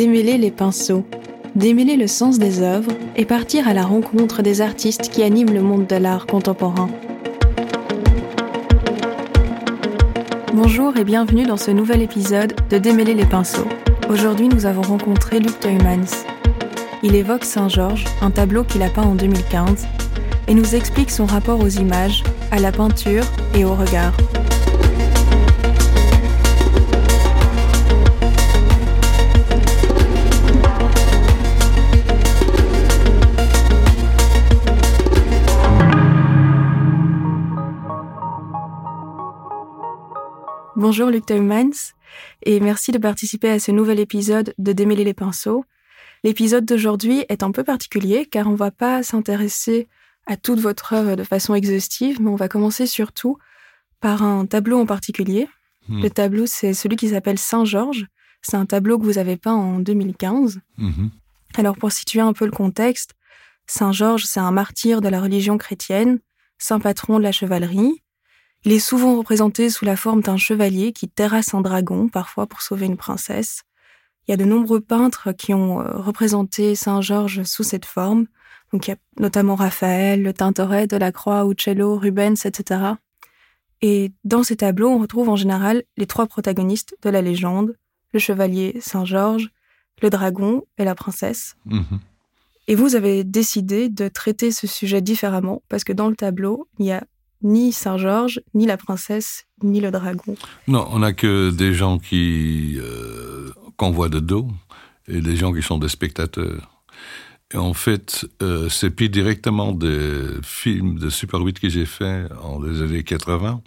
démêler les pinceaux, démêler le sens des œuvres et partir à la rencontre des artistes qui animent le monde de l'art contemporain. Bonjour et bienvenue dans ce nouvel épisode de Démêler les pinceaux. Aujourd'hui, nous avons rencontré Luc Teumans. Il évoque Saint-Georges, un tableau qu'il a peint en 2015, et nous explique son rapport aux images, à la peinture et au regard. Bonjour Luc Teumans et merci de participer à ce nouvel épisode de Démêler les pinceaux. L'épisode d'aujourd'hui est un peu particulier car on va pas s'intéresser à toute votre œuvre de façon exhaustive, mais on va commencer surtout par un tableau en particulier. Hmm. Le tableau, c'est celui qui s'appelle Saint-Georges. C'est un tableau que vous avez peint en 2015. Mhm. Alors pour situer un peu le contexte, Saint-Georges, c'est un martyr de la religion chrétienne, saint patron de la chevalerie. Il est souvent représenté sous la forme d'un chevalier qui terrasse un dragon, parfois pour sauver une princesse. Il y a de nombreux peintres qui ont euh, représenté Saint Georges sous cette forme. Donc il y a notamment Raphaël, le Tintoret, Delacroix, Uccello, Rubens, etc. Et dans ces tableaux, on retrouve en général les trois protagonistes de la légende, le chevalier Saint Georges, le dragon et la princesse. Mhm. Et vous avez décidé de traiter ce sujet différemment parce que dans le tableau, il y a ni Saint-Georges, ni la princesse, ni le dragon. Non, on n'a que des gens qui euh, qu'on voit de dos et des gens qui sont des spectateurs. Et en fait, euh, c'est pris directement des films de Super 8 que j'ai fait en les années 80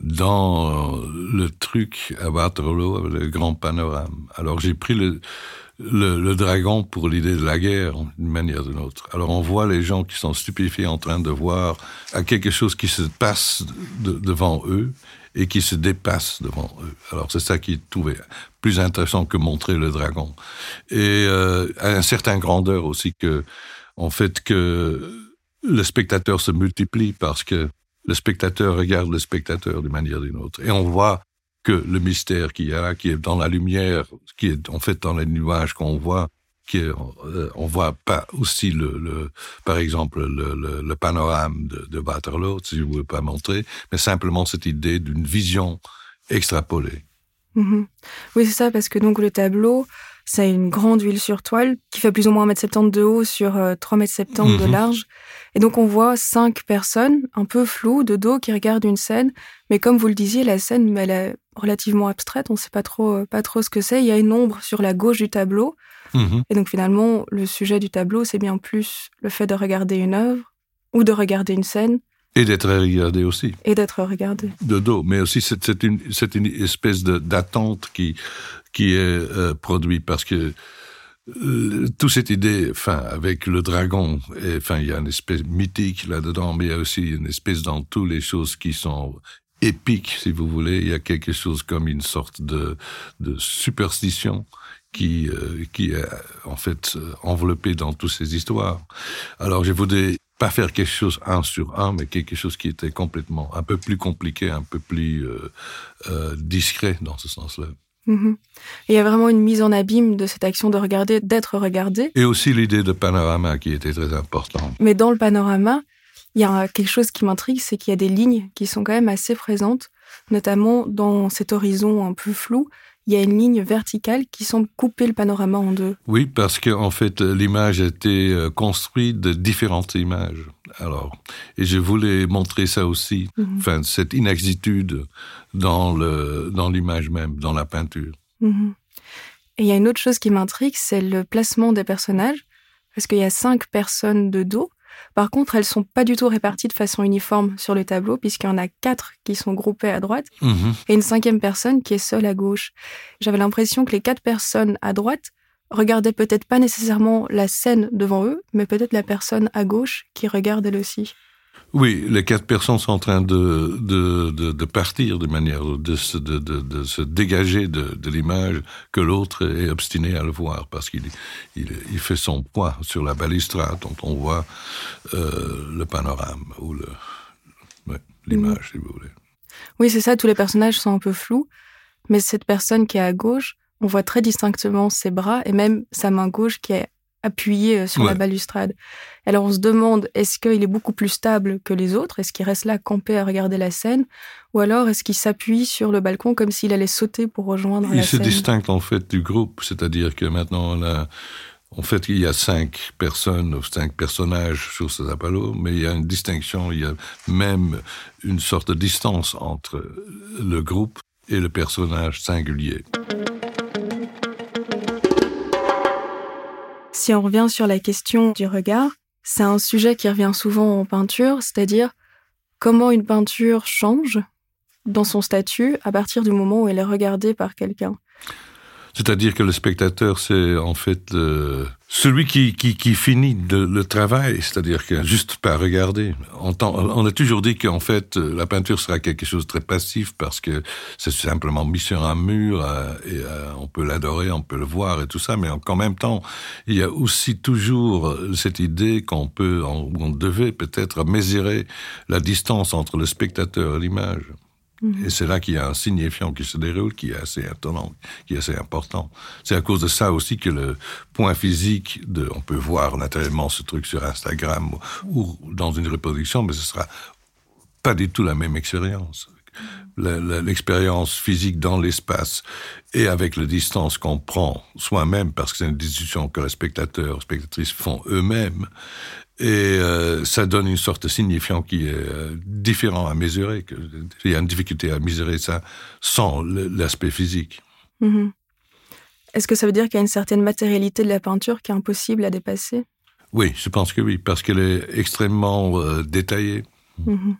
dans le truc à Waterloo, le grand panorama. Alors j'ai pris le, le, dragon pour l'idée de la guerre, d'une manière ou d'une autre. Alors on voit les gens qui sont stupéfiés en train de voir à quelque chose qui se passe devant eux et qui se dépasse devant eux. Alors c'est ça qui est trouvé plus intéressant que montrer le dragon. Et euh, à un certain grandeur aussi que, en fait, que le spectateur se multiplie parce que le spectateur regarde le spectateur d'une manière ou d'une autre. Et on voit que le mystère qu'il y a, qui est dans la lumière, qui est en fait dans les nuages qu'on voit, qui est, euh, on voit pas aussi le, le par exemple le, le, panorama de, de Waterloo, si je ne voulais pas montrer, mais simplement cette idée d'une vision extrapolée. Mhm. Oui, c'est ça, parce que donc le tableau, c'est une grande huile sur toile qui fait plus ou moins 1m70 de haut sur 3m70 euh, de mhm. large. Et donc on voit cinq personnes un peu floues de dos qui regardent une scène. Mais comme vous le disiez, la scène, elle est relativement abstraite. On ne sait pas trop, euh, pas trop ce que c'est. Il y a une ombre sur la gauche du tableau. Mhm. Et donc finalement, le sujet du tableau, c'est bien plus le fait de regarder une œuvre ou de regarder une scène. Et d'être regardé aussi. Et d'être regardé. De dos. Mais aussi, c'est une, une, espèce d'attente qui, qui est euh, produite parce que euh, toute cette idée, enfin, avec le dragon, enfin, il y a une espèce mythique là-dedans, mais il y a aussi une espèce dans toutes les choses qui sont épiques, si vous voulez. Il y a quelque chose comme une sorte de, de superstition qui, euh, qui est en fait enveloppée dans toutes ces histoires. Alors, je voudrais pas faire quelque chose un sur un, mais quelque chose qui était complètement un peu plus compliqué, un peu plus euh, euh, discret dans ce sens-là. Mhm. Il y a vraiment une mise en abîme de cette action de regarder, d'être regardé. Et aussi l'idée de panorama qui était très importante. Mais dans le panorama, il y a quelque chose qui m'intrigue, c'est qu'il y a des lignes qui sont quand même assez présentes, notamment dans cet horizon un peu flou il y a une ligne verticale qui semble couper le panorama en deux. Oui, parce qu'en en fait, l'image a été euh, construite de différentes images. Alors, et je voulais montrer ça aussi, mhm. enfin, cette inexactitude dans le dans l'image même, dans la peinture. Mhm. Et il y a une autre chose qui m'intrigue, c'est le placement des personnages, parce qu'il y a cinq personnes de dos par contre, elles sont pas du tout réparties de façon uniforme sur le tableau, puisqu'il y en a quatre qui sont groupées à droite mhm. et une cinquième personne qui est seule à gauche. J'avais l'impression que les quatre personnes à droite regardaient peut-être pas nécessairement la scène devant eux, mais peut-être la personne à gauche qui regarde elle aussi. Oui, les quatre personnes sont en train de, de, de, partir de manière de se, de, de, se dégager de, l'image que l'autre est obstiné à le voir parce qu'il il, il, fait son poids sur la balustrade dont on voit euh, le panorama ou l'image, si vous voulez. Oui, c'est ça, tous les personnages sont un peu flous, mais cette personne qui est à gauche, on voit très distinctement ses bras et même sa main gauche qui est appuyée euh, sur la balustrade. Alors on se demande, est-ce qu'il est beaucoup plus stable que les autres? Est-ce qu'il reste là campé à regarder la scène? Ou alors est-ce qu'il s'appuie sur le balcon comme s'il allait sauter pour rejoindre la scène? Il se distingue en fait du groupe, c'est-à-dire que maintenant on a... En fait, il y a cinq personnes cinq personnages sur ce tableau, mais il y a une distinction, il y a même une sorte de distance entre le groupe et le personnage singulier. Si on revient sur la question du regard, c'est un sujet qui revient souvent en peinture, c'est-à-dire comment une peinture change dans son statut à partir du moment où elle est regardée par quelqu'un. C'est-à-dire que le spectateur, c'est en fait euh, celui qui, qui, qui, finit le travail, c'est-à-dire que juste pas regarder. On, on a toujours dit qu'en fait, la peinture sera quelque chose de très passif parce que c'est simplement mis sur un mur euh, et euh, on peut l'adorer, on peut le voir et tout ça, mais en, même temps, il y a aussi toujours cette idée qu'on peut, on devait peut-être mesurer la distance entre le spectateur et l'image. Et c'est là qu'il y a un signifiant qui se déroule, qui est assez étonnant, qui est assez important. C'est à cause de ça aussi que le point physique de, on peut voir naturellement ce truc sur Instagram ou, dans une reproduction, mais ce sera pas du tout la même expérience. L'expérience physique dans l'espace et avec la distance qu'on prend soi-même, parce que c'est une discussion que les spectateurs, les spectatrices font eux-mêmes, et euh, ça donne une sorte de signifiant qui est euh, différent à mesurer. Que, il y a une difficulté à mesurer ça sans l'aspect physique. Mm-hmm. Est-ce que ça veut dire qu'il y a une certaine matérialité de la peinture qui est impossible à dépasser? Oui, je pense que oui, parce qu'elle est extrêmement euh, détaillée. Mm-hmm.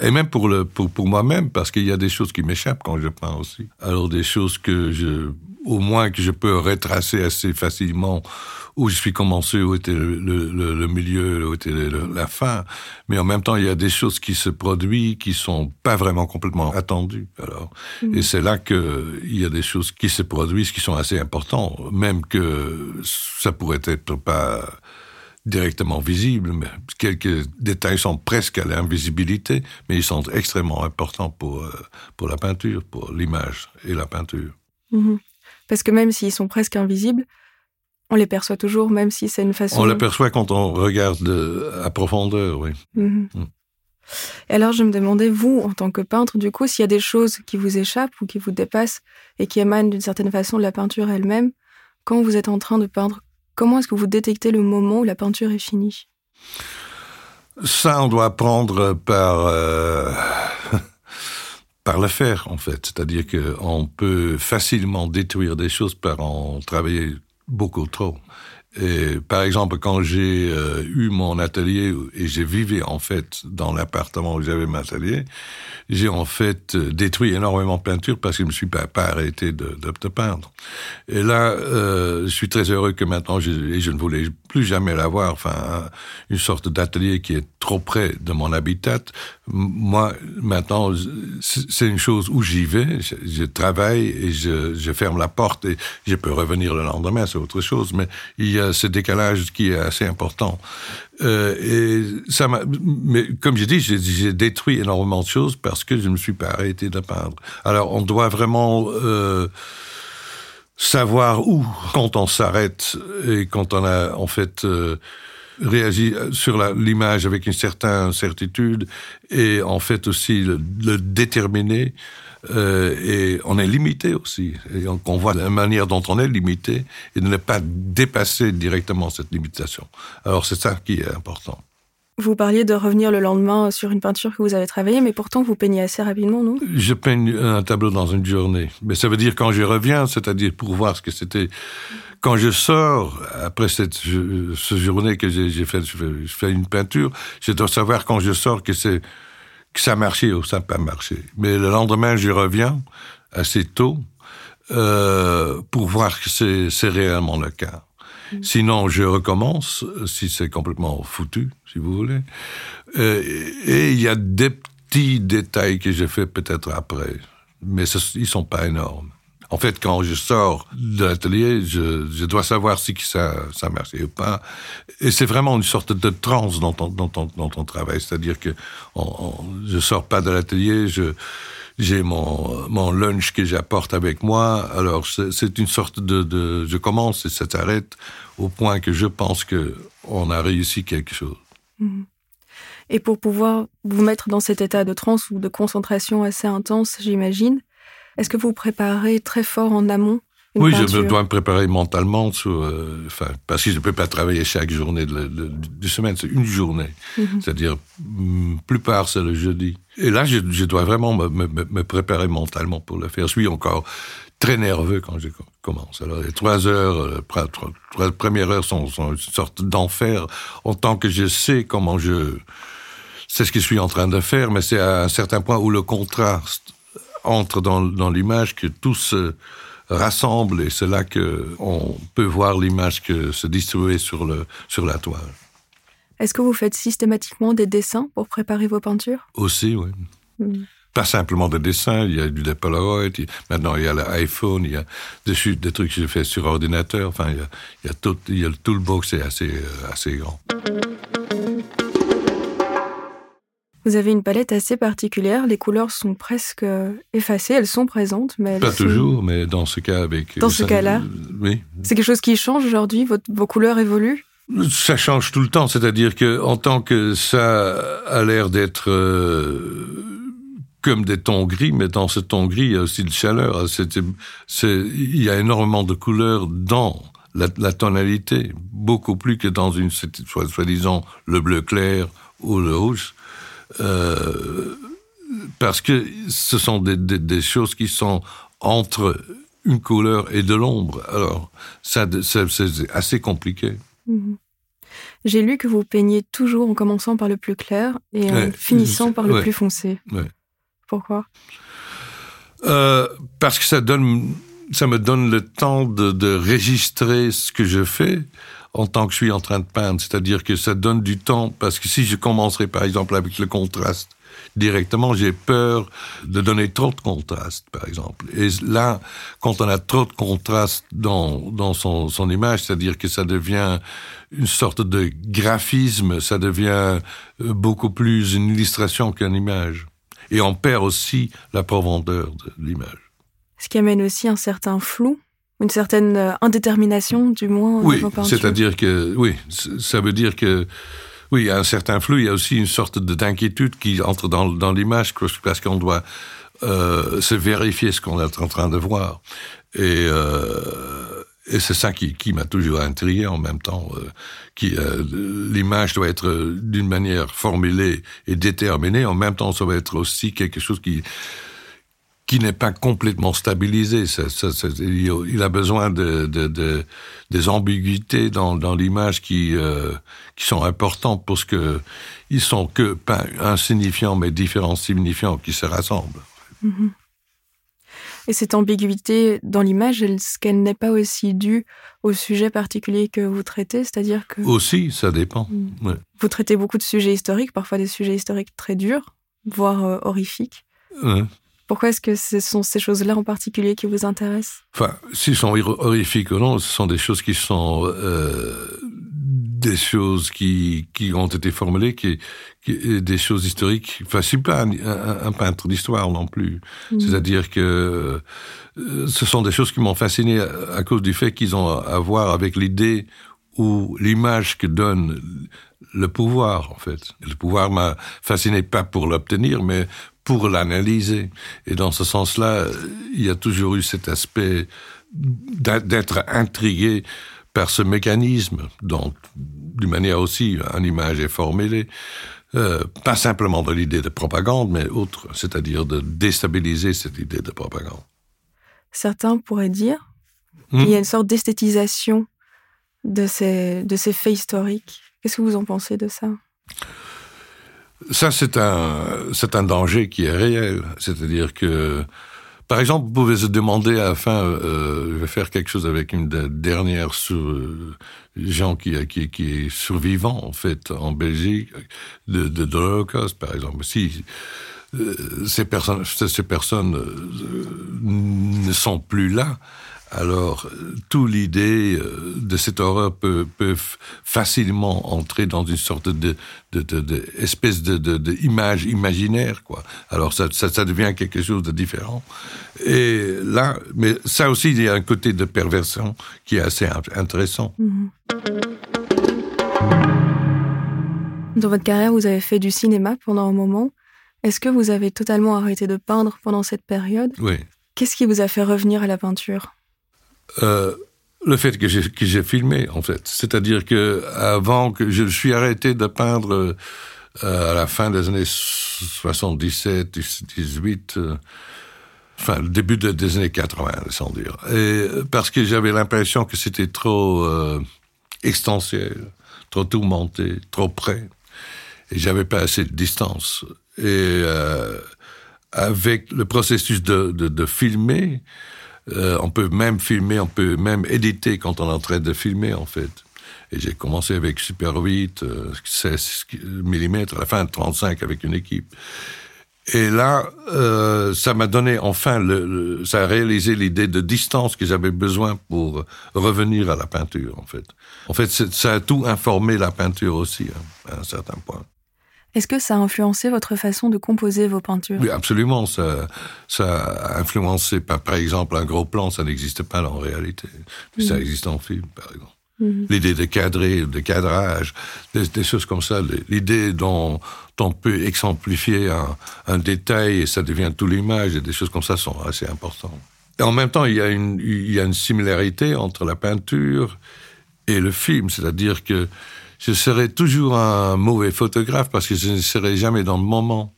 Et même pour, le, pour, pour moi-même, parce qu'il y a des choses qui m'échappent quand je peins aussi. Alors des choses que je, au moins que je peux retracer assez facilement où je suis commencé, où était le, le, le milieu, où était la fin. Mais en même temps, il y a des choses qui se produisent qui sont pas vraiment complètement attendues. Alors, et c'est là que il y a des choses qui se produisent qui sont assez importantes, même que ça pourrait être pas directement visibles, mais quelques détails sont presque à l'invisibilité, mais ils sont extrêmement importants pour, euh, pour la peinture, pour l'image et la peinture. Mm-hmm. Parce que même s'ils sont presque invisibles, on les perçoit toujours, même si c'est une façon. On les perçoit quand on regarde à profondeur, oui. Mhm. Mm. Et alors, je me demandais, vous, en tant que peintre, du coup, s'il y a des choses qui vous échappent ou qui vous dépassent et qui émanent d'une certaine façon de la peinture elle-même, quand vous êtes en train de peindre, comment est-ce que vous détectez le moment où la peinture est finie? Ça, on doit apprendre par. Euh, par le faire, en fait. C'est-à-dire qu'on peut facilement détruire des choses par en travailler beaucoup trop. Et par exemple, quand j'ai euh, eu mon atelier et j'ai vécu en fait dans l'appartement où j'avais mon atelier, j'ai en fait euh, détruit énormément de peinture parce que je me suis pas, pas arrêté de, de, peindre. Et là, euh, je suis très heureux que maintenant, je, je ne voulais plus jamais l'avoir, enfin, une sorte d'atelier qui est trop près de mon habitat. Moi, maintenant, c'est une chose où j'y vais, je, travaille et je, je ferme la porte et je peux revenir le lendemain, c'est autre chose, mais il y a ce décalage qui est assez important. Euh, et ça m'a, mais comme j'ai dit, j'ai détruit énormément de choses parce que je ne me suis pas arrêté de peindre. Alors, on doit vraiment euh, savoir où, quand on s'arrête et quand on a en fait euh, réagi sur l'image avec une certaine certitude et en fait aussi le déterminer euh, et on est limité aussi. Et on, voit la manière dont on est limité et de ne pas dépasser directement cette limitation. Alors c'est ça qui est important. Vous parliez de revenir le lendemain sur une peinture que vous avez travaillée, mais pourtant vous peignez assez rapidement, non? Je peigne un tableau dans une journée. Mais ça veut dire quand je reviens, c'est-à-dire pour voir ce que c'était. Quand je sors, après cette, ce journée que j'ai fait, je fais une peinture, je dois savoir quand je sors que c'est que ça a marché ou ça n'a pas marché. Mais le lendemain, j'y reviens assez tôt euh, pour voir que c'est réellement le cas. Mm. Sinon, je recommence, si c'est complètement foutu, si vous voulez. Euh, et il y a des petits détails que j'ai fait peut-être après, mais ils sont pas énormes. En fait, quand je sors de l'atelier, je, dois savoir si ça, ça marche ou pas. Et c'est vraiment une sorte de transe dans ton, dans ton, dans ton travail. C'est-à-dire que on, on, je sors pas de l'atelier, je, j'ai mon, mon lunch que j'apporte avec moi. Alors, c'est une sorte de, de, Je commence et ça s'arrête au point que je pense que on a réussi quelque chose. Mhm. Et pour pouvoir vous mettre dans cet état de transe ou de concentration assez intense, j'imagine, est-ce que vous préparez très fort en amont oui, je dois me préparer mentalement, sur, euh, enfin, parce que je ne peux pas travailler chaque journée de, de, de semaine, c'est une journée. Mhm. C'est-à-dire, mm, plupart, c'est le jeudi. Et là, je, je dois vraiment me, me, me, préparer mentalement pour le faire. Je suis encore très nerveux quand je commence. Alors, les trois heures, euh, trois, premières heures sont, sont une sorte d'enfer, en tant que je sais comment je... C'est ce que je suis en train de faire, mais c'est à un certain point où le contraste entre dans, dans l'image que tout se rassemble et c'est là que on peut voir l'image que se distribuer sur le sur la toile. Est-ce que vous faites systématiquement des dessins pour préparer vos peintures? Aussi, oui. Hmm. Pas simplement des dessins, il y a du Polaroid, maintenant il y a l'iPhone, il y a des, des trucs que je fais sur ordinateur, enfin il y a, il y a tout, il y a le toolbox est assez, euh, assez grand. Vous avez une palette assez particulière. Les couleurs sont presque effacées. Elles sont présentes, mais pas toujours. Mais dans ce cas, avec dans ce cas-là, oui. C'est quelque chose qui change aujourd'hui. Vos couleurs évoluent. Ça change tout le temps. C'est-à-dire que en tant que ça a l'air d'être euh, comme des tons gris, mais dans ce ton gris, il y a aussi de chaleur. C'est, il y a énormément de couleurs dans la, la tonalité, beaucoup plus que dans une, soi-disant, le bleu clair ou le rouge. Euh, parce que ce sont des, des, des, choses qui sont entre une couleur et de l'ombre. Alors, ça, c'est assez compliqué. Mhm. J'ai lu que vous peignez toujours en commençant par le plus clair et en finissant par le plus foncé. Ouais. Pourquoi? Euh, Parce que ça donne, ça me donne le temps de, de registrer ce que je fais en tant que je suis en train de peindre. C'est-à-dire que ça donne du temps, parce que si je commencerais par exemple avec le contraste directement, j'ai peur de donner trop de contraste, par exemple. Et là, quand on a trop de contraste dans, dans son, son image, c'est-à-dire que ça devient une sorte de graphisme, ça devient euh, beaucoup plus une illustration qu'une image. Et on perd aussi la profondeur de l'image. Ce qui amène aussi un certain flou une certaine euh, indétermination, du moins. Oui, c'est-à-dire que, oui, ça veut dire que, oui, il y a un certain flou, il y a aussi une sorte d'inquiétude qui entre dans, dans l'image, parce qu'on doit euh, se vérifier ce qu'on est en train de voir. Et, euh, et c'est ça qui, qui m'a toujours intrigué en même temps. Euh, qui euh, l'image doit être d'une manière formulée et déterminée. En même temps, ça va être aussi quelque chose qui qui n'est pas complètement stabilisé. Ça, ça, ça, il a besoin de, de, de des ambiguïtés dans, dans l'image qui, euh, qui sont importantes parce que ils sont que pas insignifiants mais différents signifiants qui se rassemblent. Mm-hmm. Et cette ambiguïté dans l'image, est-ce qu'elle n'est pas aussi due au sujet particulier que vous traitez C'est-à-dire que... Aussi, ça dépend. Mm. Vous traitez beaucoup de sujets historiques, parfois des sujets historiques très durs, voire euh, horrifiques. Ouais. Pourquoi est-ce que ce sont ces choses-là en particulier qui vous intéressent? Enfin, s'ils sont horrifiques ou non, ce sont des choses qui sont euh, des choses qui, qui ont été formulées, qui, qui des choses historiques. Enfin, je suis pas un, un, peintre d'histoire non plus. Mmh. C'est-à-dire que euh, ce sont des choses qui m'ont fasciné à, à, cause du fait qu'ils ont à voir avec l'idée ou l'image que donne le pouvoir, en fait. Le pouvoir m'a fasciné pas pour l'obtenir, mais pour l'analyser. Et dans ce sens-là, il y a toujours eu cet aspect d'être intrigué par ce mécanisme, dont, d'une manière aussi, une image est formulée, euh, pas simplement de l'idée de propagande, mais autre, c'est-à-dire de déstabiliser cette idée de propagande. Certains pourraient dire hmm? qu'il y a une sorte d'esthétisation de ces, de ces faits historiques. Qu'est-ce que vous en pensez de ça? Ça, c'est un, c'est un danger qui est réel. C'est-à-dire que, par exemple, vous pouvez se demander à la fin, euh, je vais faire quelque chose avec une dernière euh, gens qui, qui, qui est survivant, en fait, en Belgique, de, de, de l'Holocauste, par exemple. Si, euh, ces personnes, ces personnes euh, ne sont plus là, alors toute l'idée euh, de cette horreur peut, peut facilement entrer dans une sorte de, de, de, de espèce de, image imaginaire, quoi. Alors ça, ça, ça, devient quelque chose de différent. Et là, mais ça aussi, il y a un côté de perversion qui est assez intéressant. Mm -hmm. Dans votre carrière, vous avez fait du cinéma pendant un moment. Est-ce que vous avez totalement arrêté de peindre pendant cette période? Oui. Qu'est-ce qui vous a fait revenir à la peinture? Euh, Le fait que j'ai filmé, en fait. C'est-à-dire que avant que je suis arrêté de peindre euh, à la fin des années 77, 18, euh, enfin, le début de, des années 80, sans dire. Parce que j'avais l'impression que c'était trop euh, extensiel, trop tourmenté, trop près et j'avais pas assez de distance. Et avec le processus de, de filmer, euh, on peut même filmer, on peut même éditer quand on est en train de filmer, en fait. Et j'ai commencé avec Super 8, euh, 16 mm, à la fin 35 avec une équipe. Et là, euh, ça m'a donné enfin, le, le, ça a réalisé l'idée de distance que j'avais besoin pour revenir à la peinture, en fait. En fait, ça a tout informé la peinture aussi, hein, à un certain point. Est-ce que ça a influencé votre façon de composer vos peintures? Oui, absolument. Ça, ça a influencé. Par, par exemple, un gros plan, ça n'existe pas en réalité. Mais mmh. ça existe en film, par exemple. Mmh. L'idée de cadrer, de cadrage, des, des choses comme ça. L'idée dont on peut exemplifier un, un, détail et ça devient toute l'image et des choses comme ça sont assez importantes. Et en même temps, il y a une, il y a une similarité entre la peinture et le film, c'est-à-dire que je serais toujours un mauvais photographe parce que je ne serais jamais dans le moment.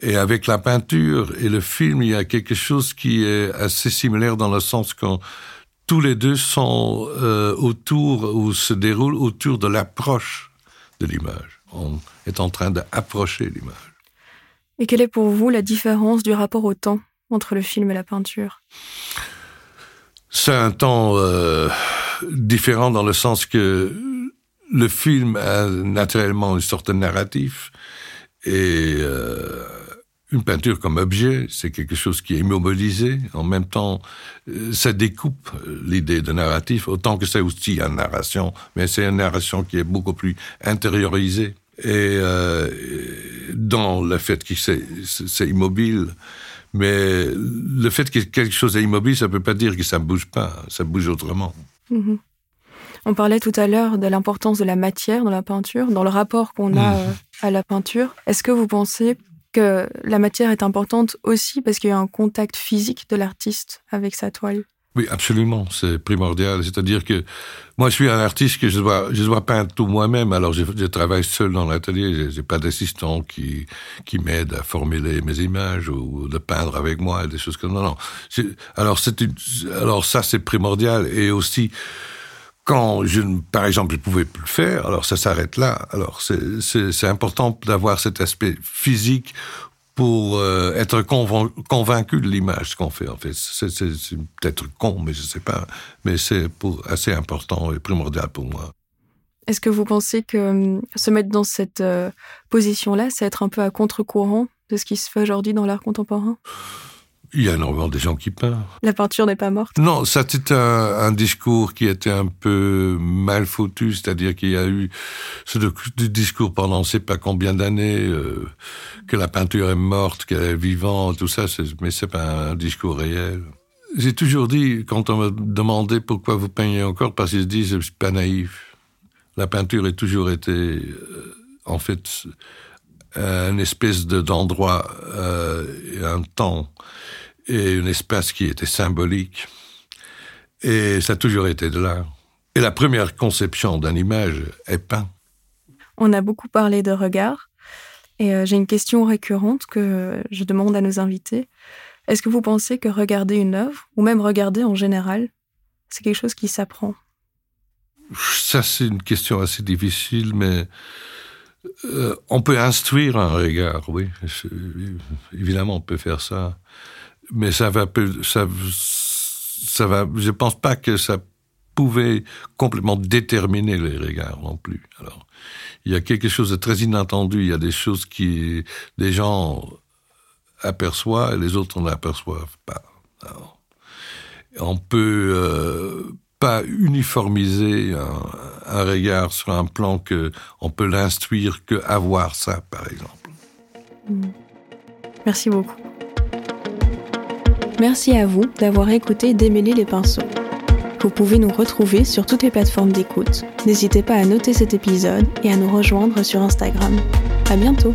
Et avec la peinture et le film, il y a quelque chose qui est assez similaire dans le sens que tous les deux sont euh, autour ou se déroulent autour de l'approche de l'image. On est en train d'approcher l'image. Et quelle est pour vous la différence du rapport au temps entre le film et la peinture? C'est un temps euh, différent dans le sens que le film a naturellement une sorte de narratif et euh, une peinture comme objet, c'est quelque chose qui est immobilisé. En même temps, euh, ça découpe l'idée de narratif, autant que c'est aussi une narration, mais c'est une narration qui est beaucoup plus intériorisée. Et euh, dans le fait que c'est immobile, mais le fait que quelque chose est immobile, ça ne peut pas dire que ça ne bouge pas, ça bouge autrement. Mm -hmm. On parlait tout à l'heure de l'importance de la matière dans la peinture, dans le rapport qu'on a mmh. à la peinture. Est-ce que vous pensez que la matière est importante aussi parce qu'il y a un contact physique de l'artiste avec sa toile? Oui, absolument, c'est primordial. C'est-à-dire que moi, je suis un artiste que je dois, je dois peindre tout moi-même. Alors, je, je, travaille seul dans l'atelier. J'ai pas d'assistant qui, qui m'aide à formuler mes images ou de peindre avec moi des choses comme ça. Non, non. Alors, c'est alors ça, c'est primordial. Et aussi, quand je, par exemple, je pouvais plus le faire, alors ça s'arrête là. Alors c'est important d'avoir cet aspect physique pour euh, être convaincu de l'image qu'on fait. En fait, c'est peut-être con, mais je sais pas. Mais c'est assez important et primordial pour moi. Est-ce que vous pensez que euh, se mettre dans cette euh, position-là, c'est être un peu à contre-courant de ce qui se fait aujourd'hui dans l'art contemporain? Il y a énormément de gens qui peuvent. La peinture n'est pas morte Non, ça c'était un, un, discours qui était un peu mal foutu, c'est-à-dire qu'il y a eu ce discours pendant on ne sait pas combien d'années euh, que la peinture est morte, qu'elle est vivante, tout ça, mais c'est pas un discours réel. J'ai toujours dit, quand on me demandait pourquoi vous peignez encore, parce que je dis, je suis pas naïf. La peinture a toujours été, euh, en fait, une espèce d'endroit euh, un temps et un espace qui était symbolique. Et ça a toujours été de là. Et la première conception d'une image est peint. On a beaucoup parlé de regard. Et euh, j'ai une question récurrente que je demande à nos invités. Est-ce que vous pensez que regarder une œuvre, ou même regarder en général, c'est quelque chose qui s'apprend? Ça, c'est une question assez difficile, mais euh, on peut instruire un regard, oui. Évidemment, on peut faire ça. Mais ça va, ça, ça va, je pense pas que ça pouvait complètement déterminer les regards non plus. Alors, il y a quelque chose de très inattendu. Il y a des choses qui, des gens aperçoivent et les autres n'aperçoivent pas. On peut euh, pas uniformiser un, regard sur un plan que on peut l'instruire que avoir ça, par exemple. Hmm. Merci beaucoup. Merci à vous d'avoir écouté Démêler les pinceaux. Vous pouvez nous retrouver sur toutes les plateformes d'écoute. N'hésitez pas à noter cet épisode et à nous rejoindre sur Instagram. À bientôt!